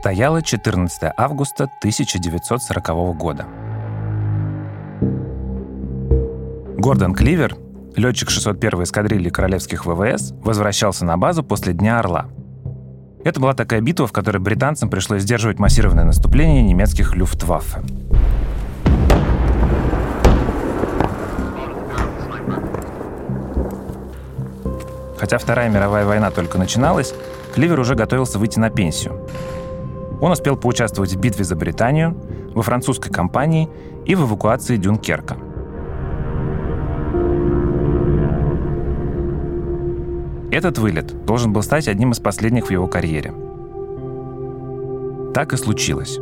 Стояло 14 августа 1940 года. Гордон Кливер, летчик 601 эскадрильи королевских ВВС, возвращался на базу после Дня Орла. Это была такая битва, в которой британцам пришлось сдерживать массированное наступление немецких люфтваффе. Хотя Вторая мировая война только начиналась, Кливер уже готовился выйти на пенсию. Он успел поучаствовать в битве за Британию, во французской кампании и в эвакуации Дюнкерка – Этот вылет должен был стать одним из последних в его карьере. Так и случилось.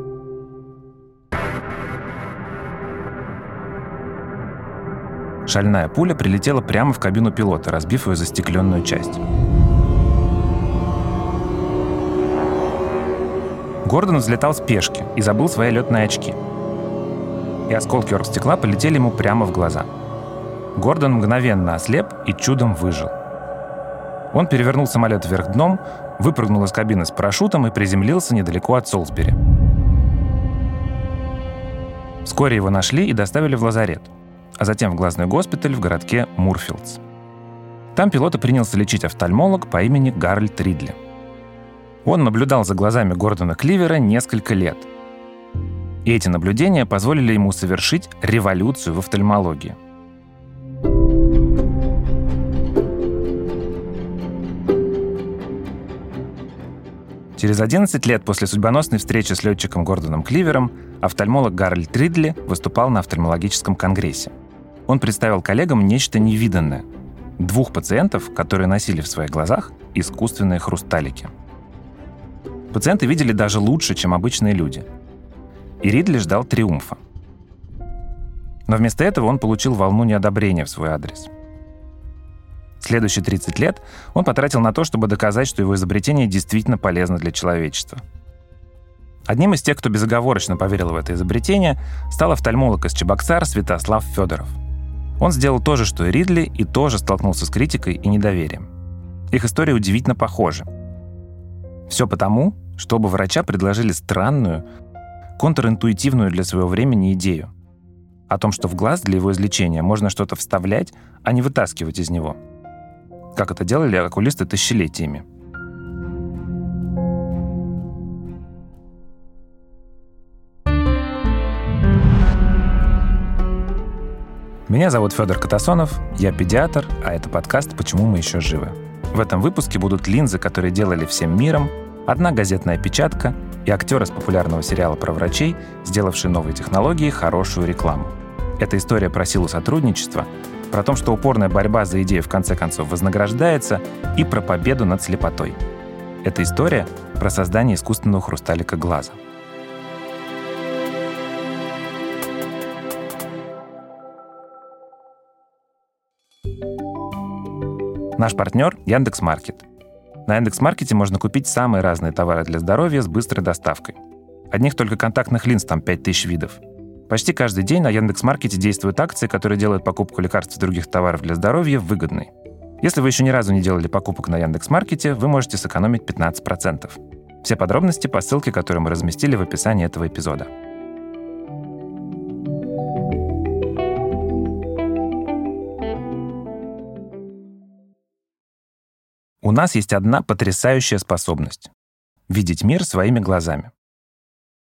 Шальная пуля прилетела прямо в кабину пилота, разбив ее застекленную часть. Гордон взлетал с пешки и забыл свои летные очки. И осколки оргстекла полетели ему прямо в глаза. Гордон мгновенно ослеп и чудом выжил. Он перевернул самолет вверх дном, выпрыгнул из кабины с парашютом и приземлился недалеко от Солсбери. Вскоре его нашли и доставили в лазарет, а затем в глазной госпиталь в городке Мурфилдс. Там пилота принялся лечить офтальмолог по имени Гарольд Ридли. Он наблюдал за глазами Гордона Кливера несколько лет. И эти наблюдения позволили ему совершить революцию в офтальмологии – Через 11 лет после судьбоносной встречи с летчиком Гордоном Кливером офтальмолог Гарольд Ридли выступал на офтальмологическом конгрессе. Он представил коллегам нечто невиданное – двух пациентов, которые носили в своих глазах искусственные хрусталики. Пациенты видели даже лучше, чем обычные люди. И Ридли ждал триумфа. Но вместо этого он получил волну неодобрения в свой адрес – Следующие 30 лет он потратил на то, чтобы доказать, что его изобретение действительно полезно для человечества. Одним из тех, кто безоговорочно поверил в это изобретение, стал офтальмолог из Чебоксар Святослав Федоров. Он сделал то же, что и Ридли, и тоже столкнулся с критикой и недоверием. Их истории удивительно похожи. Все потому, что оба врача предложили странную, контринтуитивную для своего времени идею о том, что в глаз для его излечения можно что-то вставлять, а не вытаскивать из него – как это делали окулисты тысячелетиями. Меня зовут Федор Катасонов, я педиатр, а это подкаст «Почему мы еще живы». В этом выпуске будут линзы, которые делали всем миром, одна газетная печатка и актер из популярного сериала про врачей, сделавший новые технологии хорошую рекламу. Это история про силу сотрудничества, про то, что упорная борьба за идею в конце концов вознаграждается, и про победу над слепотой. Это история про создание искусственного хрусталика глаза. Наш партнер — Яндекс.Маркет. На Яндекс.Маркете можно купить самые разные товары для здоровья с быстрой доставкой. Одних только контактных линз там 5000 видов — Почти каждый день на Яндекс.Маркете действуют акции, которые делают покупку лекарств и других товаров для здоровья выгодной. Если вы еще ни разу не делали покупок на Яндекс.Маркете, вы можете сэкономить 15%. Все подробности по ссылке, которую мы разместили в описании этого эпизода. У нас есть одна потрясающая способность — видеть мир своими глазами.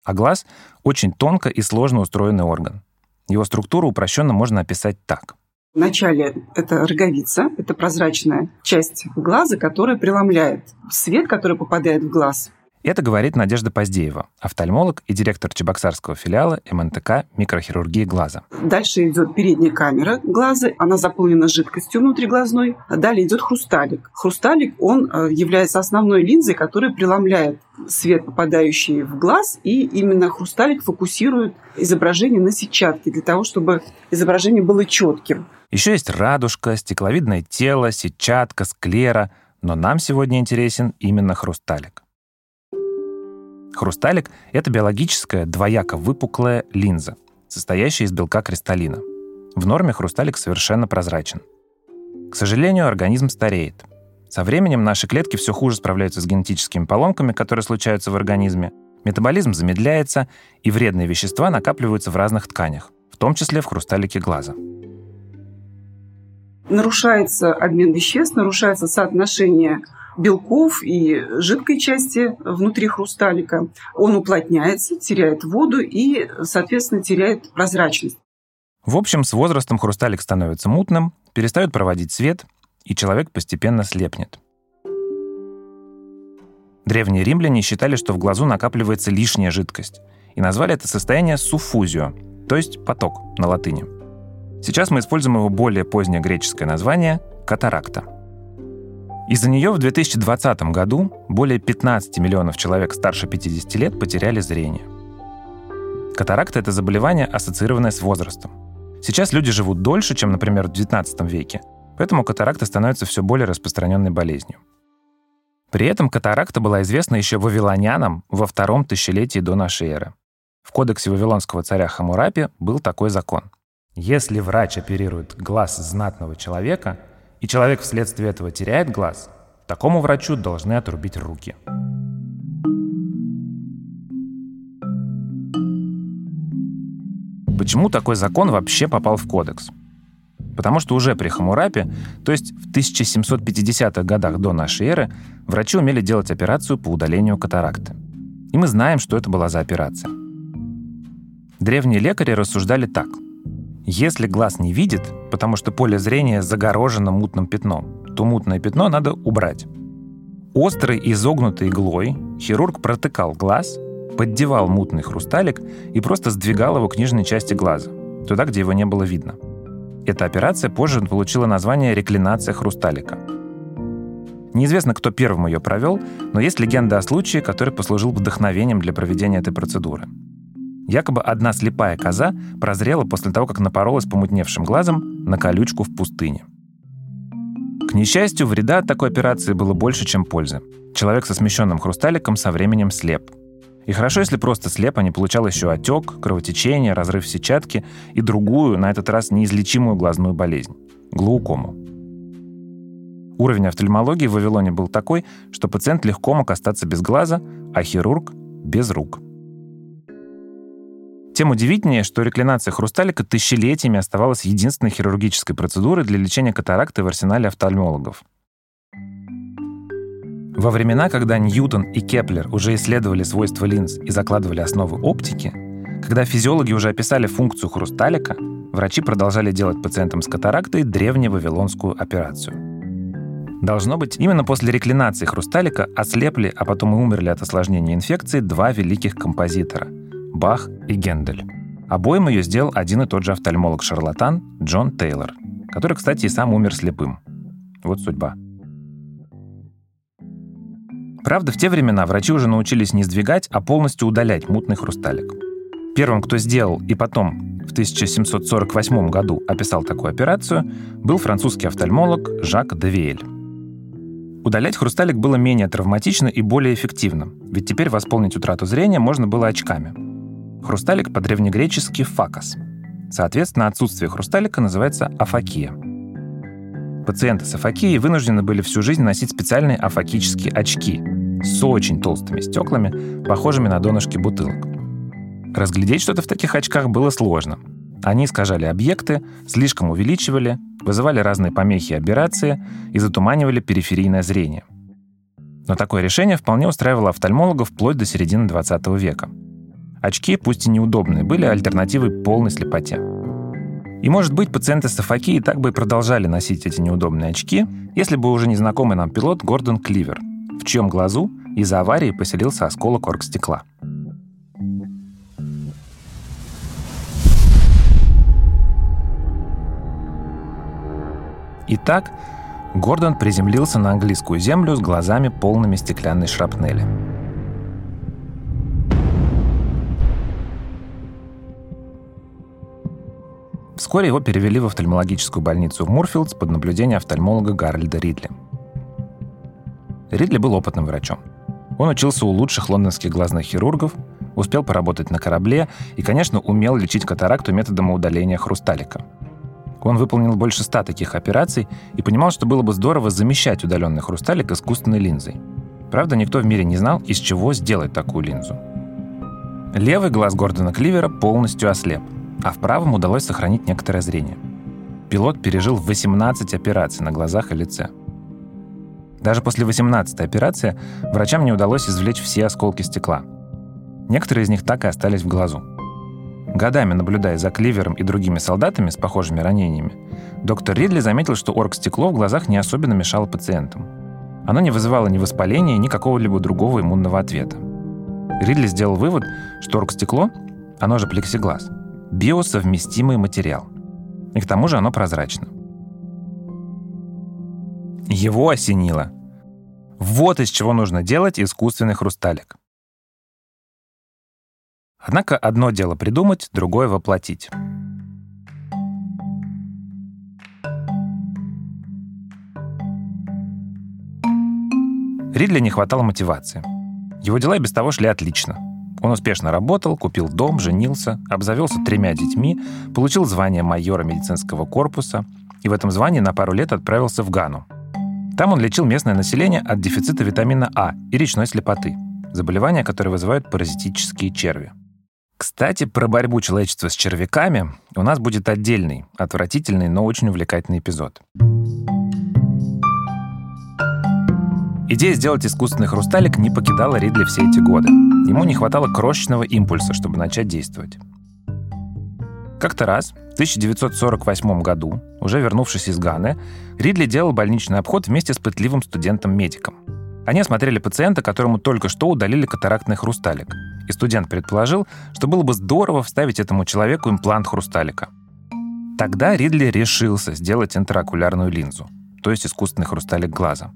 А глаз — очень тонко и сложно устроенный орган. Его структуру упрощенно можно описать так. Вначале это роговица, это прозрачная часть глаза, которая преломляет свет, который попадает в глаз. Это говорит Надежда Поздеева, офтальмолог и директор Чебоксарского филиала МНТК микрохирургии глаза. Дальше идет передняя камера глаза, она заполнена жидкостью внутриглазной. Далее идет хрусталик. Хрусталик, он э, является основной линзой, которая преломляет свет, попадающий в глаз, и именно хрусталик фокусирует изображение на сетчатке для того, чтобы изображение было четким. Еще есть радужка, стекловидное тело, сетчатка, склера, но нам сегодня интересен именно хрусталик. Хрусталик — это биологическая двояко выпуклая линза, состоящая из белка кристаллина. В норме хрусталик совершенно прозрачен. К сожалению, организм стареет. Со временем наши клетки все хуже справляются с генетическими поломками, которые случаются в организме. Метаболизм замедляется, и вредные вещества накапливаются в разных тканях, в том числе в хрусталике глаза. Нарушается обмен веществ, нарушается соотношение белков и жидкой части внутри хрусталика. Он уплотняется, теряет воду и, соответственно, теряет прозрачность. В общем, с возрастом хрусталик становится мутным, перестает проводить свет, и человек постепенно слепнет. Древние римляне считали, что в глазу накапливается лишняя жидкость, и назвали это состояние суффузио, то есть поток на латыни. Сейчас мы используем его более позднее греческое название – катаракта. Из-за нее в 2020 году более 15 миллионов человек старше 50 лет потеряли зрение. Катаракта – это заболевание, ассоциированное с возрастом. Сейчас люди живут дольше, чем, например, в 19 веке, поэтому катаракта становится все более распространенной болезнью. При этом катаракта была известна еще вавилонянам во втором тысячелетии до нашей эры. В кодексе вавилонского царя Хамурапи был такой закон. Если врач оперирует глаз знатного человека, и человек вследствие этого теряет глаз, такому врачу должны отрубить руки. Почему такой закон вообще попал в кодекс? Потому что уже при Хамурапе, то есть в 1750-х годах до нашей эры, врачи умели делать операцию по удалению катаракты. И мы знаем, что это была за операция. Древние лекари рассуждали так. Если глаз не видит, потому что поле зрения загорожено мутным пятном, то мутное пятно надо убрать. Острой изогнутой иглой хирург протыкал глаз поддевал мутный хрусталик и просто сдвигал его к нижней части глаза, туда, где его не было видно. Эта операция позже получила название реклинация хрусталика. Неизвестно, кто первым ее провел, но есть легенда о случае, который послужил вдохновением для проведения этой процедуры. Якобы одна слепая коза прозрела после того, как напоролась помутневшим глазом на колючку в пустыне. К несчастью, вреда от такой операции было больше, чем пользы. Человек со смещенным хрусталиком со временем слеп – и хорошо, если просто слеп, а не получал еще отек, кровотечение, разрыв сетчатки и другую, на этот раз неизлечимую глазную болезнь – глаукому. Уровень офтальмологии в Вавилоне был такой, что пациент легко мог остаться без глаза, а хирург – без рук. Тем удивительнее, что реклинация хрусталика тысячелетиями оставалась единственной хирургической процедурой для лечения катаракты в арсенале офтальмологов. Во времена, когда Ньютон и Кеплер уже исследовали свойства линз и закладывали основы оптики, когда физиологи уже описали функцию хрусталика, врачи продолжали делать пациентам с катарактой древневавилонскую операцию. Должно быть, именно после реклинации хрусталика ослепли, а потом и умерли от осложнения инфекции два великих композитора — Бах и Гендель. Обоим ее сделал один и тот же офтальмолог-шарлатан Джон Тейлор, который, кстати, и сам умер слепым. Вот судьба. Правда, в те времена врачи уже научились не сдвигать, а полностью удалять мутный хрусталик. Первым, кто сделал и потом в 1748 году описал такую операцию, был французский офтальмолог Жак Девиэль. Удалять хрусталик было менее травматично и более эффективно, ведь теперь восполнить утрату зрения можно было очками. Хрусталик по-древнегречески «факос». Соответственно, отсутствие хрусталика называется афакия – Пациенты с афакией вынуждены были всю жизнь носить специальные афакические очки с очень толстыми стеклами, похожими на донышки бутылок. Разглядеть что-то в таких очках было сложно. Они искажали объекты, слишком увеличивали, вызывали разные помехи и аберрации и затуманивали периферийное зрение. Но такое решение вполне устраивало офтальмологов вплоть до середины 20 века. Очки, пусть и неудобные, были альтернативой полной слепоте. И, может быть, пациенты с афакией так бы и продолжали носить эти неудобные очки, если бы уже незнакомый нам пилот Гордон Кливер, в чьем глазу из-за аварии поселился осколок оргстекла. Итак, Гордон приземлился на английскую землю с глазами полными стеклянной шрапнели. Вскоре его перевели в офтальмологическую больницу Мурфилдс под наблюдение офтальмолога Гарольда Ридли. Ридли был опытным врачом. Он учился у лучших лондонских глазных хирургов, успел поработать на корабле и, конечно, умел лечить катаракту методом удаления хрусталика. Он выполнил больше ста таких операций и понимал, что было бы здорово замещать удаленный хрусталик искусственной линзой. Правда, никто в мире не знал, из чего сделать такую линзу. Левый глаз Гордона Кливера полностью ослеп, а в правом удалось сохранить некоторое зрение. Пилот пережил 18 операций на глазах и лице. Даже после 18-й операции врачам не удалось извлечь все осколки стекла. Некоторые из них так и остались в глазу. Годами наблюдая за Кливером и другими солдатами с похожими ранениями, доктор Ридли заметил, что оргстекло в глазах не особенно мешало пациентам. Оно не вызывало ни воспаления, ни какого-либо другого иммунного ответа. Ридли сделал вывод, что оргстекло, оно же плексиглаз, биосовместимый материал. И к тому же оно прозрачно. Его осенило. Вот из чего нужно делать искусственный хрусталик. Однако одно дело придумать, другое воплотить. Ридли не хватало мотивации. Его дела и без того шли отлично. Он успешно работал, купил дом, женился, обзавелся тремя детьми, получил звание майора медицинского корпуса и в этом звании на пару лет отправился в Гану. Там он лечил местное население от дефицита витамина А и речной слепоты, заболевания, которые вызывают паразитические черви. Кстати, про борьбу человечества с червяками у нас будет отдельный, отвратительный, но очень увлекательный эпизод. Идея сделать искусственный хрусталик не покидала Ридли все эти годы. Ему не хватало крошечного импульса, чтобы начать действовать. Как-то раз, в 1948 году, уже вернувшись из Ганы, Ридли делал больничный обход вместе с пытливым студентом-медиком. Они осмотрели пациента, которому только что удалили катарактный хрусталик. И студент предположил, что было бы здорово вставить этому человеку имплант хрусталика. Тогда Ридли решился сделать интраокулярную линзу, то есть искусственный хрусталик глаза.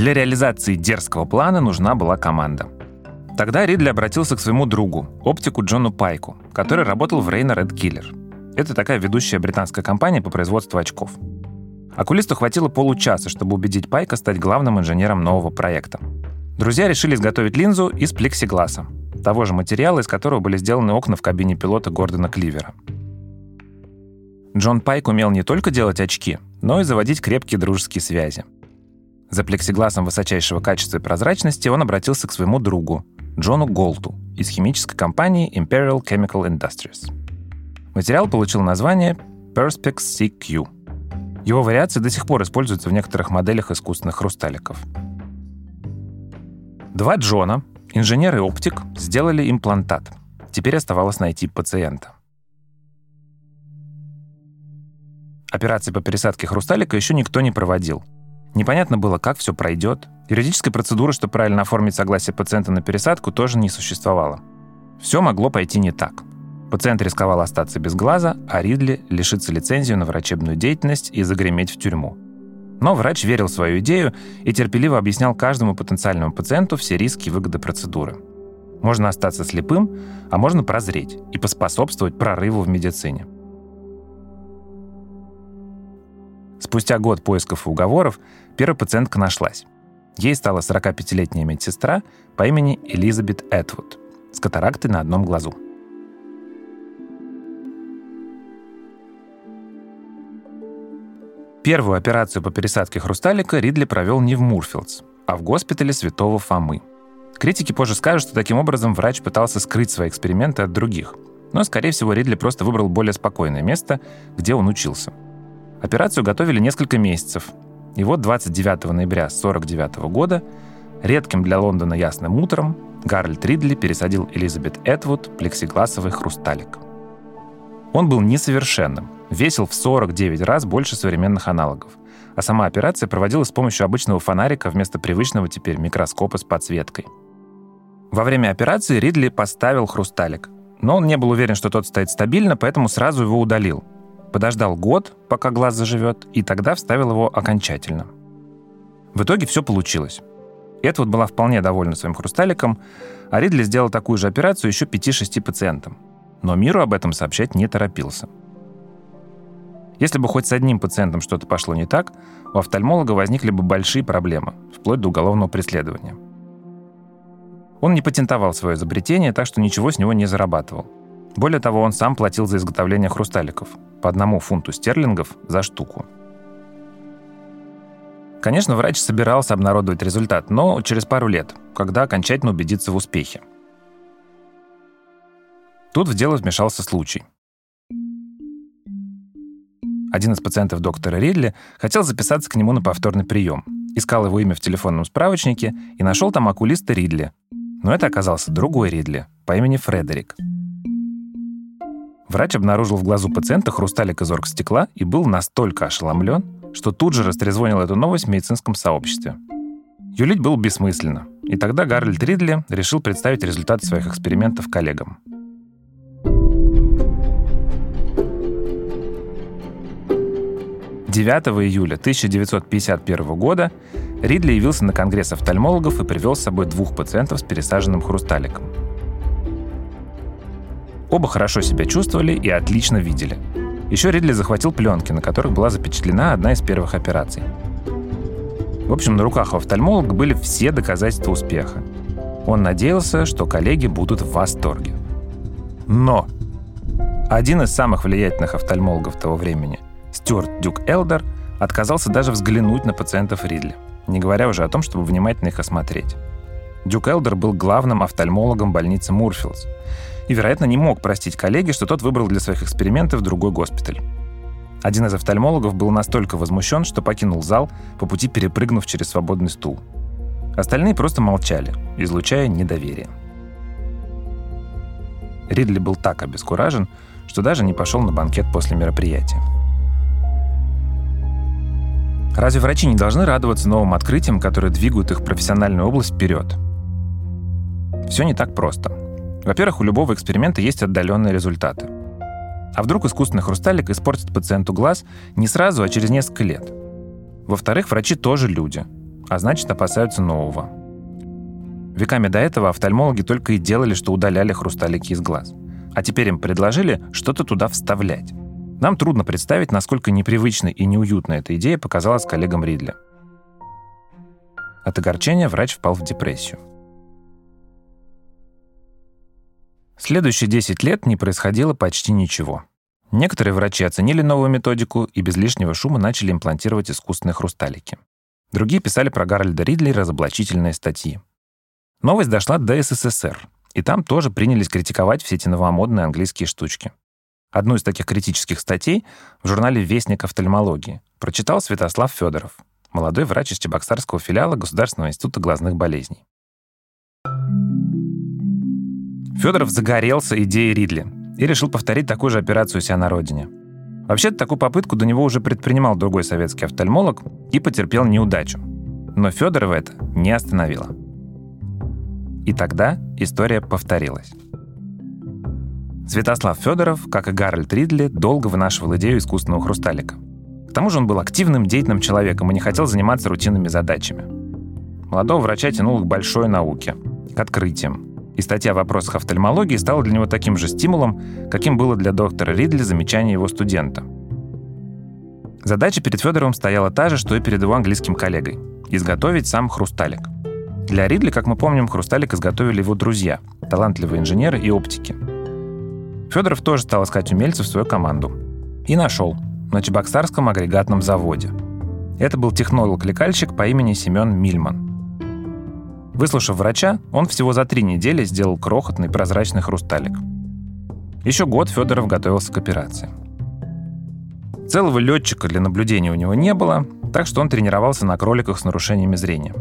Для реализации дерзкого плана нужна была команда. Тогда Ридли обратился к своему другу, оптику Джону Пайку, который работал в Рейна Red Killer. Это такая ведущая британская компания по производству очков. Окулисту хватило получаса, чтобы убедить Пайка стать главным инженером нового проекта. Друзья решили изготовить линзу из плексигласа, того же материала, из которого были сделаны окна в кабине пилота Гордона Кливера. Джон Пайк умел не только делать очки, но и заводить крепкие дружеские связи – за плексигласом высочайшего качества и прозрачности он обратился к своему другу, Джону Голту из химической компании Imperial Chemical Industries. Материал получил название Perspex CQ. Его вариации до сих пор используются в некоторых моделях искусственных хрусталиков. Два Джона, инженер и оптик, сделали имплантат. Теперь оставалось найти пациента. Операции по пересадке хрусталика еще никто не проводил — Непонятно было, как все пройдет. Юридической процедуры, чтобы правильно оформить согласие пациента на пересадку, тоже не существовало. Все могло пойти не так. Пациент рисковал остаться без глаза, а Ридли лишиться лицензию на врачебную деятельность и загреметь в тюрьму. Но врач верил в свою идею и терпеливо объяснял каждому потенциальному пациенту все риски и выгоды процедуры. Можно остаться слепым, а можно прозреть и поспособствовать прорыву в медицине. Спустя год поисков и уговоров первая пациентка нашлась. Ей стала 45-летняя медсестра по имени Элизабет Этвуд с катарактой на одном глазу. Первую операцию по пересадке хрусталика Ридли провел не в Мурфилдс, а в госпитале Святого Фомы. Критики позже скажут, что таким образом врач пытался скрыть свои эксперименты от других. Но, скорее всего, Ридли просто выбрал более спокойное место, где он учился – Операцию готовили несколько месяцев. И вот 29 ноября 1949 года редким для Лондона ясным утром Гарольд Ридли пересадил Элизабет Этвуд плексигласовый хрусталик. Он был несовершенным, весил в 49 раз больше современных аналогов, а сама операция проводилась с помощью обычного фонарика вместо привычного теперь микроскопа с подсветкой. Во время операции Ридли поставил хрусталик, но он не был уверен, что тот стоит стабильно, поэтому сразу его удалил, подождал год, пока глаз заживет, и тогда вставил его окончательно. В итоге все получилось. Эдвуд была вполне довольна своим хрусталиком, а Ридли сделал такую же операцию еще 5-6 пациентам. Но миру об этом сообщать не торопился. Если бы хоть с одним пациентом что-то пошло не так, у офтальмолога возникли бы большие проблемы, вплоть до уголовного преследования. Он не патентовал свое изобретение, так что ничего с него не зарабатывал. Более того, он сам платил за изготовление хрусталиков по одному фунту стерлингов за штуку. Конечно, врач собирался обнародовать результат, но через пару лет, когда окончательно убедится в успехе. Тут в дело вмешался случай. Один из пациентов доктора Ридли хотел записаться к нему на повторный прием. Искал его имя в телефонном справочнике и нашел там окулиста Ридли. Но это оказался другой Ридли по имени Фредерик. Врач обнаружил в глазу пациента хрусталик из оргстекла и был настолько ошеломлен, что тут же растрезвонил эту новость в медицинском сообществе. Юлить было бессмысленно, и тогда Гарольд Ридли решил представить результаты своих экспериментов коллегам. 9 июля 1951 года Ридли явился на конгресс офтальмологов и привел с собой двух пациентов с пересаженным хрусталиком. Оба хорошо себя чувствовали и отлично видели. Еще Ридли захватил пленки, на которых была запечатлена одна из первых операций. В общем, на руках у офтальмолога были все доказательства успеха. Он надеялся, что коллеги будут в восторге. Но один из самых влиятельных офтальмологов того времени – Стюарт Дюк Элдер отказался даже взглянуть на пациентов Ридли, не говоря уже о том, чтобы внимательно их осмотреть. Дюк Элдер был главным офтальмологом больницы Мурфилдс и, вероятно, не мог простить коллеге, что тот выбрал для своих экспериментов другой госпиталь. Один из офтальмологов был настолько возмущен, что покинул зал, по пути перепрыгнув через свободный стул. Остальные просто молчали, излучая недоверие. Ридли был так обескуражен, что даже не пошел на банкет после мероприятия. Разве врачи не должны радоваться новым открытиям, которые двигают их профессиональную область вперед? Все не так просто. Во-первых, у любого эксперимента есть отдаленные результаты. А вдруг искусственный хрусталик испортит пациенту глаз не сразу, а через несколько лет? Во-вторых, врачи тоже люди, а значит опасаются нового. Веками до этого офтальмологи только и делали, что удаляли хрусталики из глаз. А теперь им предложили что-то туда вставлять. Нам трудно представить, насколько непривычной и неуютной эта идея показалась коллегам Ридли. От огорчения врач впал в депрессию. Следующие 10 лет не происходило почти ничего. Некоторые врачи оценили новую методику и без лишнего шума начали имплантировать искусственные хрусталики. Другие писали про Гарольда Ридли разоблачительные статьи. Новость дошла до СССР, и там тоже принялись критиковать все эти новомодные английские штучки. Одну из таких критических статей в журнале «Вестник офтальмологии» прочитал Святослав Федоров, молодой врач из Чебоксарского филиала Государственного института глазных болезней. Федоров загорелся идеей Ридли и решил повторить такую же операцию у себя на родине. Вообще-то такую попытку до него уже предпринимал другой советский офтальмолог и потерпел неудачу. Но Федорова это не остановило. И тогда история повторилась. Святослав Федоров, как и Гарольд Ридли, долго вынашивал идею искусственного хрусталика. К тому же он был активным, деятельным человеком и не хотел заниматься рутинными задачами. Молодого врача тянул к большой науке, к открытиям. И статья о вопросах офтальмологии стала для него таким же стимулом, каким было для доктора Ридли замечание его студента. Задача перед Федоровым стояла та же, что и перед его английским коллегой – изготовить сам хрусталик. Для Ридли, как мы помним, хрусталик изготовили его друзья – талантливые инженеры и оптики – Федоров тоже стал искать умельцев в свою команду. И нашел. На Чебоксарском агрегатном заводе. Это был технолог-лекальщик по имени Семен Мильман. Выслушав врача, он всего за три недели сделал крохотный прозрачный хрусталик. Еще год Федоров готовился к операции. Целого летчика для наблюдения у него не было, так что он тренировался на кроликах с нарушениями зрения.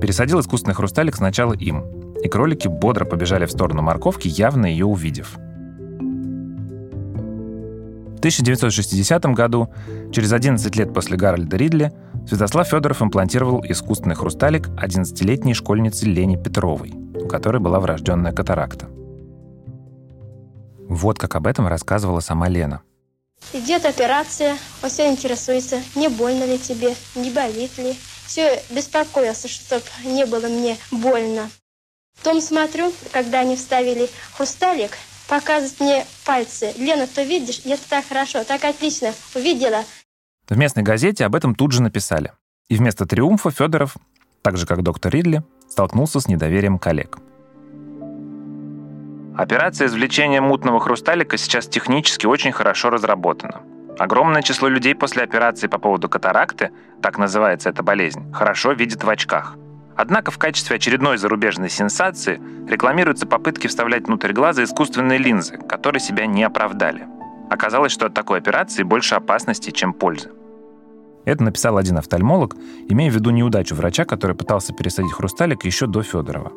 Пересадил искусственный хрусталик сначала им, и кролики бодро побежали в сторону морковки, явно ее увидев – в 1960 году, через 11 лет после Гарольда Ридли, Святослав Федоров имплантировал искусственный хрусталик 11-летней школьнице Лене Петровой, у которой была врожденная катаракта. Вот как об этом рассказывала сама Лена. Идет операция, он все интересуется, не больно ли тебе, не болит ли. Все беспокоился, чтобы не было мне больно. Потом смотрю, когда они вставили хрусталик, показывает мне пальцы. Лена, ты видишь? Это так хорошо, так отлично. Увидела. В местной газете об этом тут же написали. И вместо триумфа Федоров, так же как доктор Ридли, столкнулся с недоверием коллег. Операция извлечения мутного хрусталика сейчас технически очень хорошо разработана. Огромное число людей после операции по поводу катаракты, так называется эта болезнь, хорошо видит в очках. Однако в качестве очередной зарубежной сенсации рекламируются попытки вставлять внутрь глаза искусственные линзы, которые себя не оправдали. Оказалось, что от такой операции больше опасностей, чем пользы. Это написал один офтальмолог, имея в виду неудачу врача, который пытался пересадить хрусталик еще до Федорова.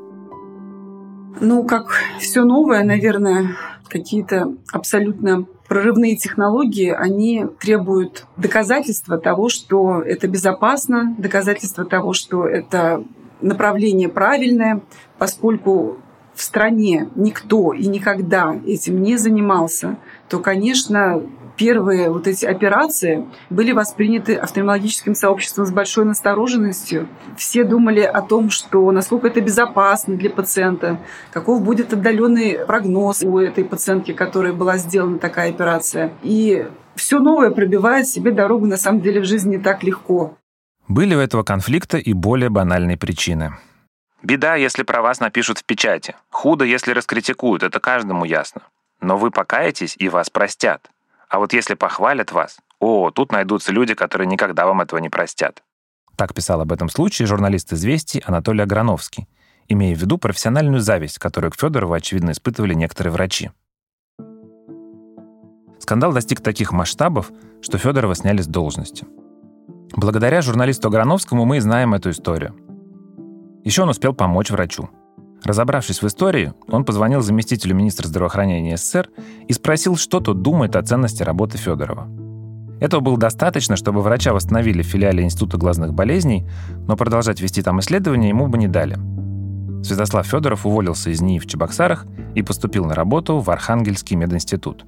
Ну, как все новое, наверное, какие-то абсолютно прорывные технологии, они требуют доказательства того, что это безопасно, доказательства того, что это направление правильное, поскольку в стране никто и никогда этим не занимался, то, конечно, первые вот эти операции были восприняты офтальмологическим сообществом с большой настороженностью. Все думали о том, что насколько это безопасно для пациента, каков будет отдаленный прогноз у этой пациентки, которой была сделана такая операция. И все новое пробивает себе дорогу на самом деле в жизни не так легко. Были у этого конфликта и более банальные причины. Беда, если про вас напишут в печати. Худо, если раскритикуют, это каждому ясно. Но вы покаетесь, и вас простят. А вот если похвалят вас, о, тут найдутся люди, которые никогда вам этого не простят. Так писал об этом случае журналист «Известий» Анатолий Аграновский, имея в виду профессиональную зависть, которую к Федорову, очевидно, испытывали некоторые врачи. Скандал достиг таких масштабов, что Федорова сняли с должности. Благодаря журналисту Аграновскому мы и знаем эту историю. Еще он успел помочь врачу – Разобравшись в истории, он позвонил заместителю министра здравоохранения СССР и спросил, что тот думает о ценности работы Федорова. Этого было достаточно, чтобы врача восстановили в филиале Института глазных болезней, но продолжать вести там исследования ему бы не дали. Святослав Федоров уволился из НИИ в Чебоксарах и поступил на работу в Архангельский мединститут.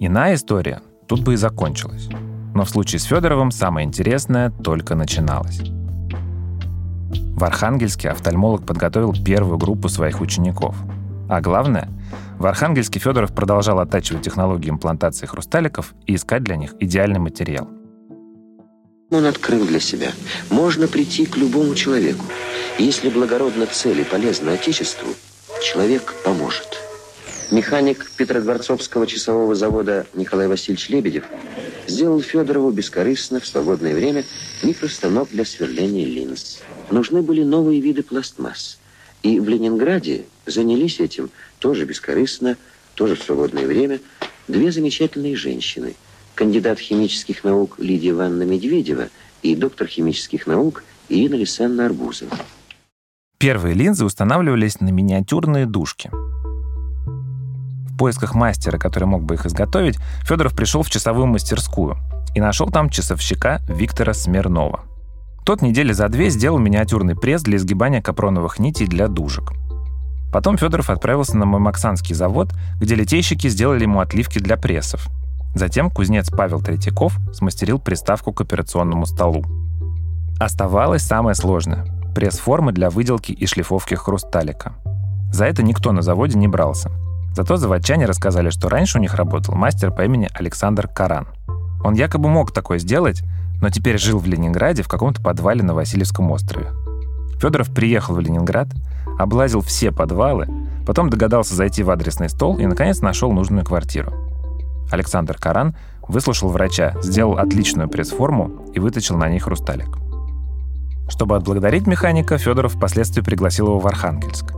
Иная история тут бы и закончилась. Но в случае с Федоровым самое интересное только начиналось. В Архангельске офтальмолог подготовил первую группу своих учеников. А главное, в Архангельске Федоров продолжал оттачивать технологии имплантации хрусталиков и искать для них идеальный материал. Он открыл для себя. Можно прийти к любому человеку. Если благородна цель и полезна Отечеству, человек поможет. Механик Петродворцовского часового завода Николай Васильевич Лебедев сделал Федорову бескорыстно в свободное время микростанок для сверления линз нужны были новые виды пластмасс. И в Ленинграде занялись этим тоже бескорыстно, тоже в свободное время, две замечательные женщины. Кандидат химических наук Лидия Ивановна Медведева и доктор химических наук Ирина Лисенна Арбузова. Первые линзы устанавливались на миниатюрные дужки. Поисках мастера, который мог бы их изготовить, Федоров пришел в часовую мастерскую и нашел там часовщика Виктора Смирнова. Тот недели за две сделал миниатюрный пресс для изгибания капроновых нитей для дужек. Потом Федоров отправился на Мамаксанский завод, где литейщики сделали ему отливки для прессов. Затем кузнец Павел Третьяков смастерил приставку к операционному столу. Оставалось самое сложное – пресс-формы для выделки и шлифовки хрусталика. За это никто на заводе не брался. Зато заводчане рассказали, что раньше у них работал мастер по имени Александр Каран. Он якобы мог такое сделать, но теперь жил в Ленинграде в каком-то подвале на Васильевском острове. Федоров приехал в Ленинград, облазил все подвалы, потом догадался зайти в адресный стол и, наконец, нашел нужную квартиру. Александр Каран выслушал врача, сделал отличную пресс-форму и выточил на ней хрусталик. Чтобы отблагодарить механика, Федоров впоследствии пригласил его в Архангельск.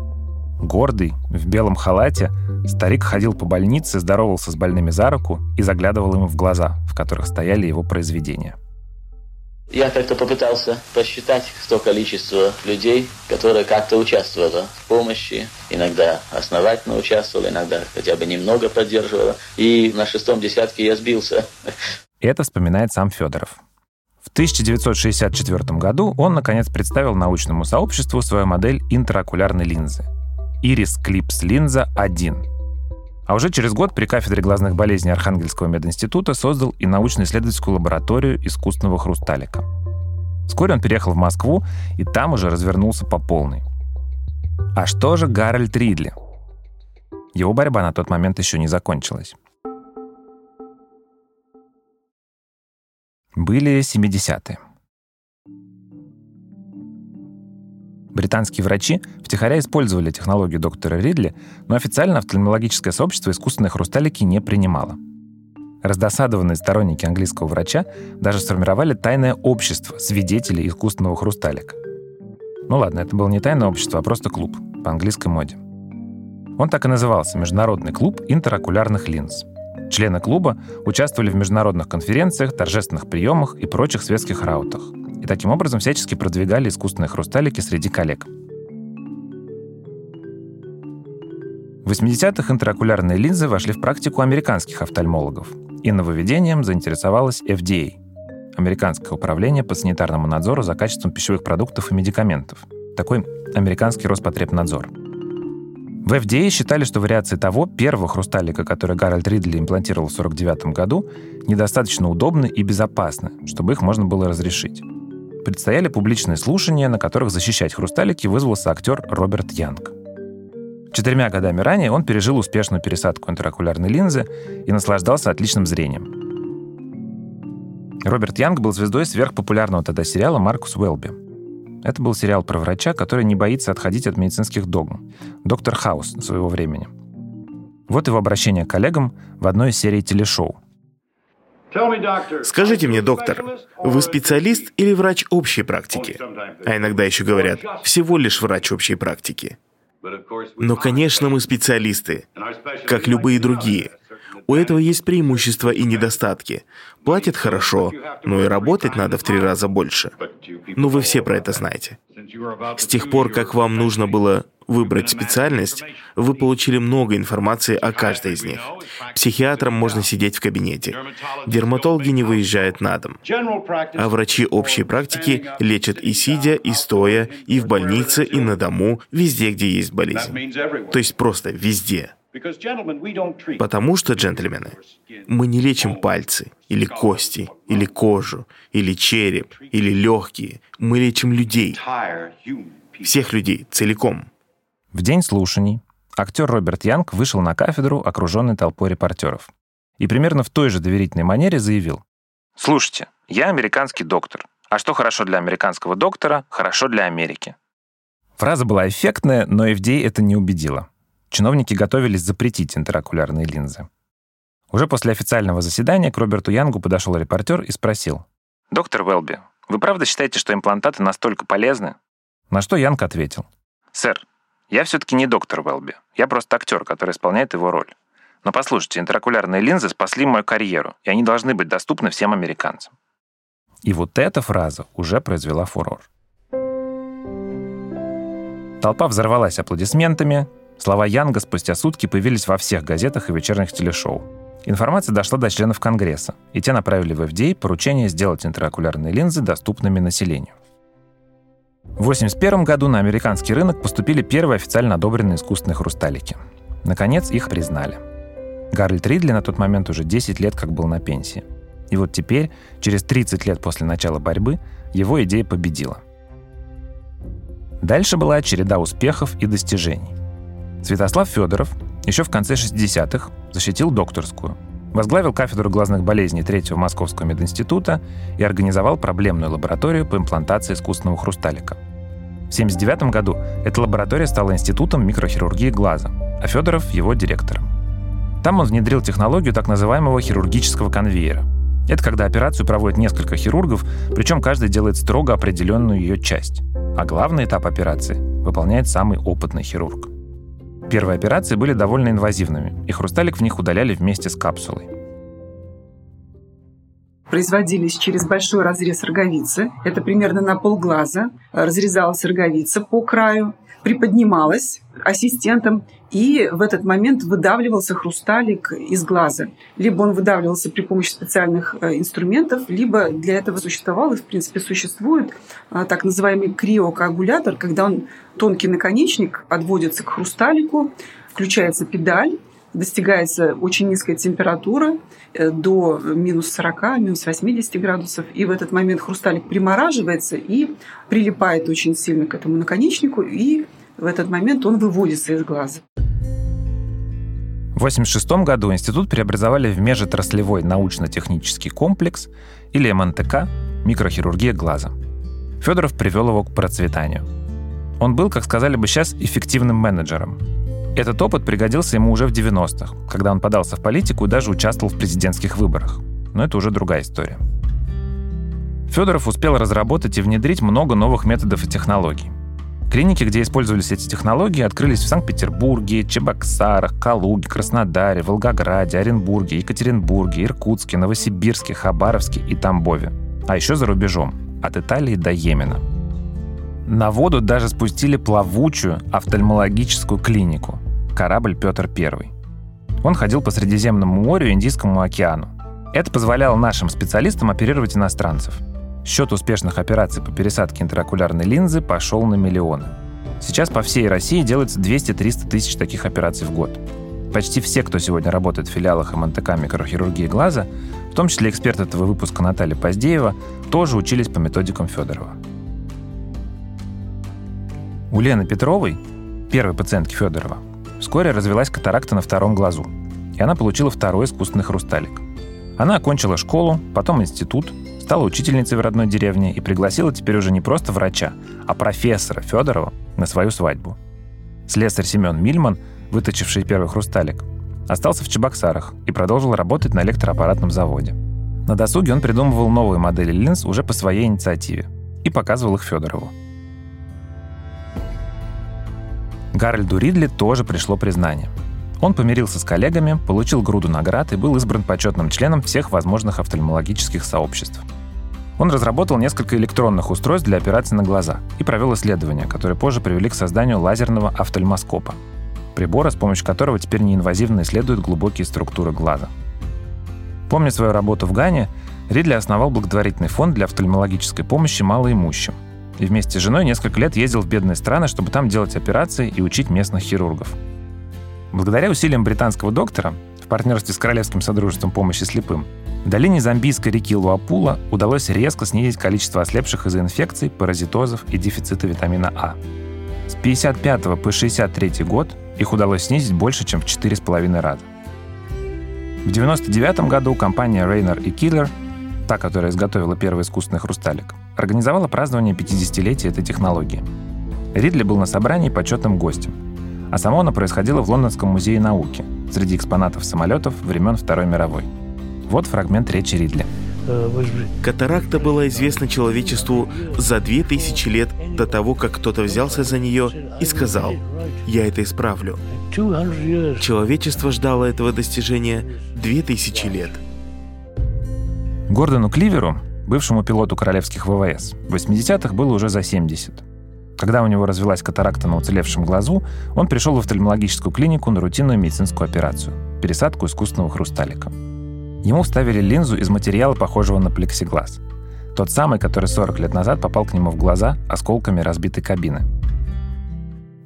Гордый, в белом халате, старик ходил по больнице, здоровался с больными за руку и заглядывал им в глаза, в которых стояли его произведения. Я как-то попытался посчитать то количество людей, которые как-то участвовали в помощи. Иногда основательно участвовали, иногда хотя бы немного поддерживали. И на шестом десятке я сбился. Это вспоминает сам Федоров. В 1964 году он, наконец, представил научному сообществу свою модель интерокулярной линзы – Iris Clips линза 1. А уже через год при кафедре глазных болезней Архангельского мединститута создал и научно-исследовательскую лабораторию искусственного хрусталика. Вскоре он переехал в Москву и там уже развернулся по полной. А что же Гарольд Ридли? Его борьба на тот момент еще не закончилась. Были 70-е. Британские врачи втихаря использовали технологию доктора Ридли, но официально офтальмологическое сообщество искусственные хрусталики не принимало. Раздосадованные сторонники английского врача даже сформировали тайное общество свидетелей искусственного хрусталика. Ну ладно, это было не тайное общество, а просто клуб по английской моде. Он так и назывался Международный клуб интерокулярных линз. Члены клуба участвовали в международных конференциях, торжественных приемах и прочих светских раутах. И таким образом всячески продвигали искусственные хрусталики среди коллег. В 80-х интерокулярные линзы вошли в практику американских офтальмологов, и нововведением заинтересовалась FDA – Американское управление по санитарному надзору за качеством пищевых продуктов и медикаментов. Такой американский Роспотребнадзор. В FDA считали, что вариации того первого хрусталика, который Гарольд Ридли имплантировал в 1949 году, недостаточно удобны и безопасны, чтобы их можно было разрешить. Предстояли публичные слушания, на которых защищать хрусталики вызвался актер Роберт Янг. Четырьмя годами ранее он пережил успешную пересадку интерокулярной линзы и наслаждался отличным зрением. Роберт Янг был звездой сверхпопулярного тогда сериала «Маркус Уэлби». Это был сериал про врача, который не боится отходить от медицинских догм. Доктор Хаус своего времени. Вот его обращение к коллегам в одной из серий телешоу. Скажите мне, доктор, вы специалист или врач общей практики? А иногда еще говорят, всего лишь врач общей практики. Но, конечно, мы специалисты, как любые другие. У этого есть преимущества и недостатки. Платят хорошо, но и работать надо в три раза больше. Ну, вы все про это знаете. С тех пор, как вам нужно было выбрать специальность, вы получили много информации о каждой из них. Психиатрам можно сидеть в кабинете. Дерматологи не выезжают на дом. А врачи общей практики лечат и сидя, и стоя, и в больнице, и на дому, везде, где есть болезнь. То есть просто везде. Потому что, джентльмены, мы не лечим пальцы, или кости, или кожу, или череп, или легкие. Мы лечим людей. Всех людей целиком. В день слушаний актер Роберт Янг вышел на кафедру, окруженный толпой репортеров. И примерно в той же доверительной манере заявил. «Слушайте, я американский доктор. А что хорошо для американского доктора, хорошо для Америки». Фраза была эффектная, но FDA это не убедило. Чиновники готовились запретить интерокулярные линзы. Уже после официального заседания к Роберту Янгу подошел репортер и спросил. «Доктор Велби, вы правда считаете, что имплантаты настолько полезны?» На что Янг ответил. «Сэр, я все-таки не доктор Велби. Я просто актер, который исполняет его роль. Но послушайте, интерокулярные линзы спасли мою карьеру, и они должны быть доступны всем американцам. И вот эта фраза уже произвела фурор. Толпа взорвалась аплодисментами, слова Янга спустя сутки появились во всех газетах и вечерних телешоу. Информация дошла до членов Конгресса, и те направили в FDA поручение сделать интерокулярные линзы доступными населению. В 1981 году на американский рынок поступили первые официально одобренные искусственные хрусталики. Наконец, их признали. Гарольд Ридли на тот момент уже 10 лет как был на пенсии. И вот теперь, через 30 лет после начала борьбы, его идея победила. Дальше была череда успехов и достижений. Святослав Федоров еще в конце 60-х защитил докторскую, возглавил кафедру глазных болезней Третьего Московского мединститута и организовал проблемную лабораторию по имплантации искусственного хрусталика. В 1979 году эта лаборатория стала институтом микрохирургии глаза, а Федоров — его директором. Там он внедрил технологию так называемого хирургического конвейера. Это когда операцию проводят несколько хирургов, причем каждый делает строго определенную ее часть. А главный этап операции выполняет самый опытный хирург. Первые операции были довольно инвазивными, и хрусталик в них удаляли вместе с капсулой. Производились через большой разрез роговицы. Это примерно на полглаза. Разрезалась роговица по краю, приподнималась ассистентом, и в этот момент выдавливался хрусталик из глаза. Либо он выдавливался при помощи специальных э, инструментов, либо для этого существовал и, в принципе, существует э, так называемый криокоагулятор, когда он тонкий наконечник подводится к хрусталику, включается педаль, достигается очень низкая температура э, до минус 40, минус 80 градусов, и в этот момент хрусталик примораживается и прилипает очень сильно к этому наконечнику, и в этот момент он выводится из глаза. В 1986 году институт преобразовали в межотраслевой научно-технический комплекс или МНТК «Микрохирургия глаза». Федоров привел его к процветанию. Он был, как сказали бы сейчас, эффективным менеджером. Этот опыт пригодился ему уже в 90-х, когда он подался в политику и даже участвовал в президентских выборах. Но это уже другая история. Федоров успел разработать и внедрить много новых методов и технологий. Клиники, где использовались эти технологии, открылись в Санкт-Петербурге, Чебоксарах, Калуге, Краснодаре, Волгограде, Оренбурге, Екатеринбурге, Иркутске, Новосибирске, Хабаровске и Тамбове. А еще за рубежом, от Италии до Йемена. На воду даже спустили плавучую офтальмологическую клинику – корабль Петр I. Он ходил по Средиземному морю и Индийскому океану. Это позволяло нашим специалистам оперировать иностранцев – Счет успешных операций по пересадке интраокулярной линзы пошел на миллионы. Сейчас по всей России делается 200-300 тысяч таких операций в год. Почти все, кто сегодня работает в филиалах МНТК микрохирургии глаза, в том числе эксперт этого выпуска Наталья Поздеева, тоже учились по методикам Федорова. У Лены Петровой, первой пациентки Федорова, вскоре развелась катаракта на втором глазу, и она получила второй искусственный хрусталик. Она окончила школу, потом институт, стала учительницей в родной деревне и пригласила теперь уже не просто врача, а профессора Федорова на свою свадьбу. Слесарь Семен Мильман, выточивший первый хрусталик, остался в Чебоксарах и продолжил работать на электроаппаратном заводе. На досуге он придумывал новые модели линз уже по своей инициативе и показывал их Федорову. Гарольду Ридли тоже пришло признание. Он помирился с коллегами, получил груду наград и был избран почетным членом всех возможных офтальмологических сообществ – он разработал несколько электронных устройств для операций на глаза и провел исследования, которые позже привели к созданию лазерного офтальмоскопа, прибора, с помощью которого теперь неинвазивно исследуют глубокие структуры глаза. Помня свою работу в Гане, Ридли основал благотворительный фонд для офтальмологической помощи малоимущим и вместе с женой несколько лет ездил в бедные страны, чтобы там делать операции и учить местных хирургов. Благодаря усилиям британского доктора в партнерстве с Королевским Содружеством помощи слепым в долине Замбийской реки Луапула удалось резко снизить количество ослепших из-за инфекций, паразитозов и дефицита витамина А. С 55 по 63 год их удалось снизить больше, чем в 4,5 раза. В 1999 году компания Rainer и Killer, та, которая изготовила первый искусственный хрусталик, организовала празднование 50-летия этой технологии. Ридли был на собрании почетным гостем, а само оно происходило в Лондонском музее науки среди экспонатов самолетов времен Второй мировой – вот фрагмент речи Ридли. Катаракта была известна человечеству за две тысячи лет до того, как кто-то взялся за нее и сказал «Я это исправлю». Человечество ждало этого достижения две тысячи лет. Гордону Кливеру, бывшему пилоту королевских ВВС, в 80-х было уже за 70. Когда у него развелась катаракта на уцелевшем глазу, он пришел в офтальмологическую клинику на рутинную медицинскую операцию – пересадку искусственного хрусталика – Ему вставили линзу из материала, похожего на плексиглаз. Тот самый, который 40 лет назад попал к нему в глаза осколками разбитой кабины.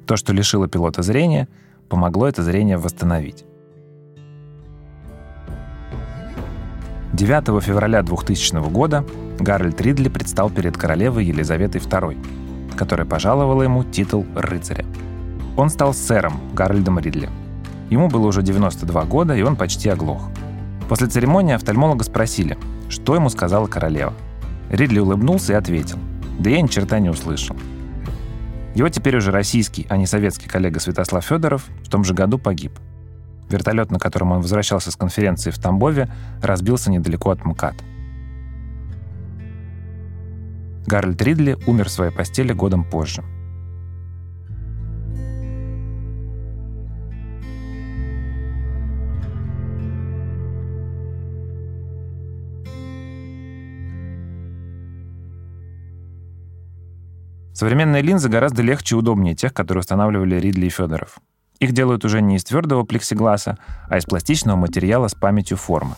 То, что лишило пилота зрения, помогло это зрение восстановить. 9 февраля 2000 года Гарольд Ридли предстал перед королевой Елизаветой II, которая пожаловала ему титул рыцаря. Он стал сэром Гарольдом Ридли. Ему было уже 92 года, и он почти оглох – После церемонии офтальмолога спросили, что ему сказала королева. Ридли улыбнулся и ответил, да я ни черта не услышал. Его теперь уже российский, а не советский коллега Святослав Федоров в том же году погиб. Вертолет, на котором он возвращался с конференции в Тамбове, разбился недалеко от МКАД. Гарольд Ридли умер в своей постели годом позже – Современные линзы гораздо легче и удобнее тех, которые устанавливали Ридли и Федоров. Их делают уже не из твердого плексигласа, а из пластичного материала с памятью формы.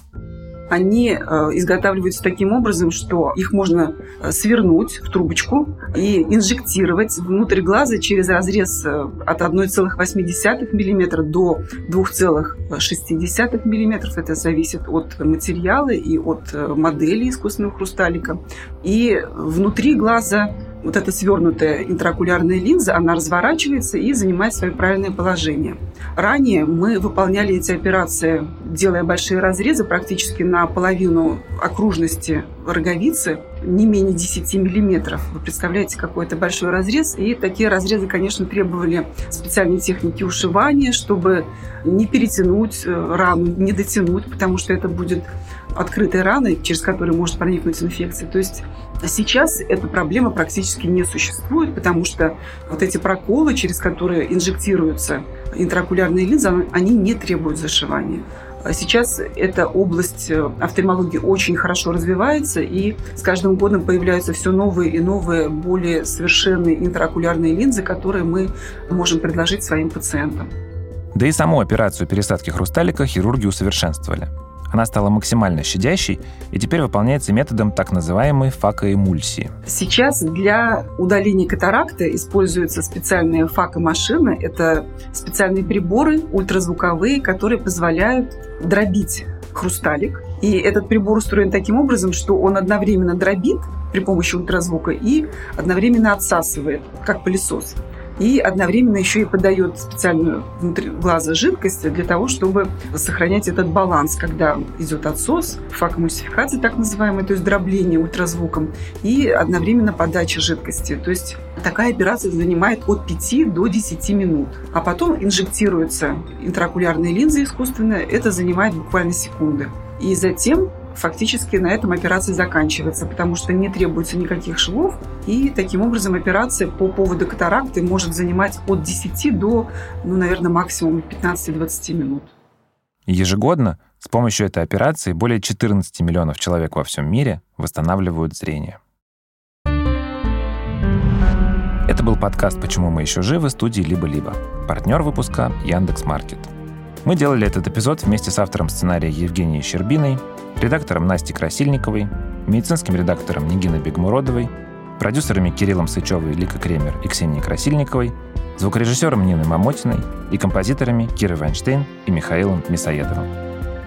Они э, изготавливаются таким образом, что их можно э, свернуть в трубочку и инжектировать внутрь глаза через разрез э, от 1,8 мм до 2,6 мм. Это зависит от материала и от модели искусственного хрусталика. И внутри глаза вот эта свернутая интраокулярная линза, она разворачивается и занимает свое правильное положение. Ранее мы выполняли эти операции, делая большие разрезы практически на половину окружности роговицы, не менее 10 миллиметров. Вы представляете, какой это большой разрез. И такие разрезы, конечно, требовали специальной техники ушивания, чтобы не перетянуть э, рану, не дотянуть, потому что это будет открытые раны, через которые может проникнуть инфекция. То есть сейчас эта проблема практически не существует, потому что вот эти проколы, через которые инжектируются интраокулярные линзы, они не требуют зашивания. Сейчас эта область э, офтальмологии очень хорошо развивается, и с каждым годом появляются все новые и новые, более совершенные интраокулярные линзы, которые мы можем предложить своим пациентам. Да и саму операцию пересадки хрусталика хирурги усовершенствовали. Она стала максимально щадящей и теперь выполняется методом так называемой факоэмульсии. Сейчас для удаления катаракты используются специальные факомашины. Это специальные приборы ультразвуковые, которые позволяют дробить хрусталик. И этот прибор устроен таким образом, что он одновременно дробит при помощи ультразвука и одновременно отсасывает, как пылесос и одновременно еще и подает специальную внутри глаза жидкость для того, чтобы сохранять этот баланс, когда идет отсос, факомульсификация так называемая, то есть дробление ультразвуком, и одновременно подача жидкости. То есть такая операция занимает от 5 до 10 минут. А потом инжектируются интраокулярные линзы искусственные, это занимает буквально секунды. И затем фактически на этом операция заканчивается, потому что не требуется никаких швов, и таким образом операция по поводу катаракты может занимать от 10 до, ну, наверное, максимум 15-20 минут. Ежегодно с помощью этой операции более 14 миллионов человек во всем мире восстанавливают зрение. Это был подкаст «Почему мы еще живы» студии «Либо-либо». Партнер выпуска Яндекс Маркет. Мы делали этот эпизод вместе с автором сценария Евгенией Щербиной, редактором Настей Красильниковой, медицинским редактором Нигиной Бегмуродовой, продюсерами Кириллом Сычевой, Лика Кремер и Ксенией Красильниковой, звукорежиссером Ниной Мамотиной и композиторами Кирой Вайнштейн и Михаилом Мисоедовым.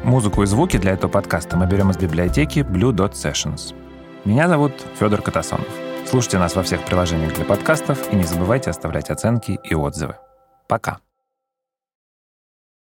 Музыку и звуки для этого подкаста мы берем из библиотеки Blue Dot Sessions. Меня зовут Федор Катасонов. Слушайте нас во всех приложениях для подкастов и не забывайте оставлять оценки и отзывы. Пока.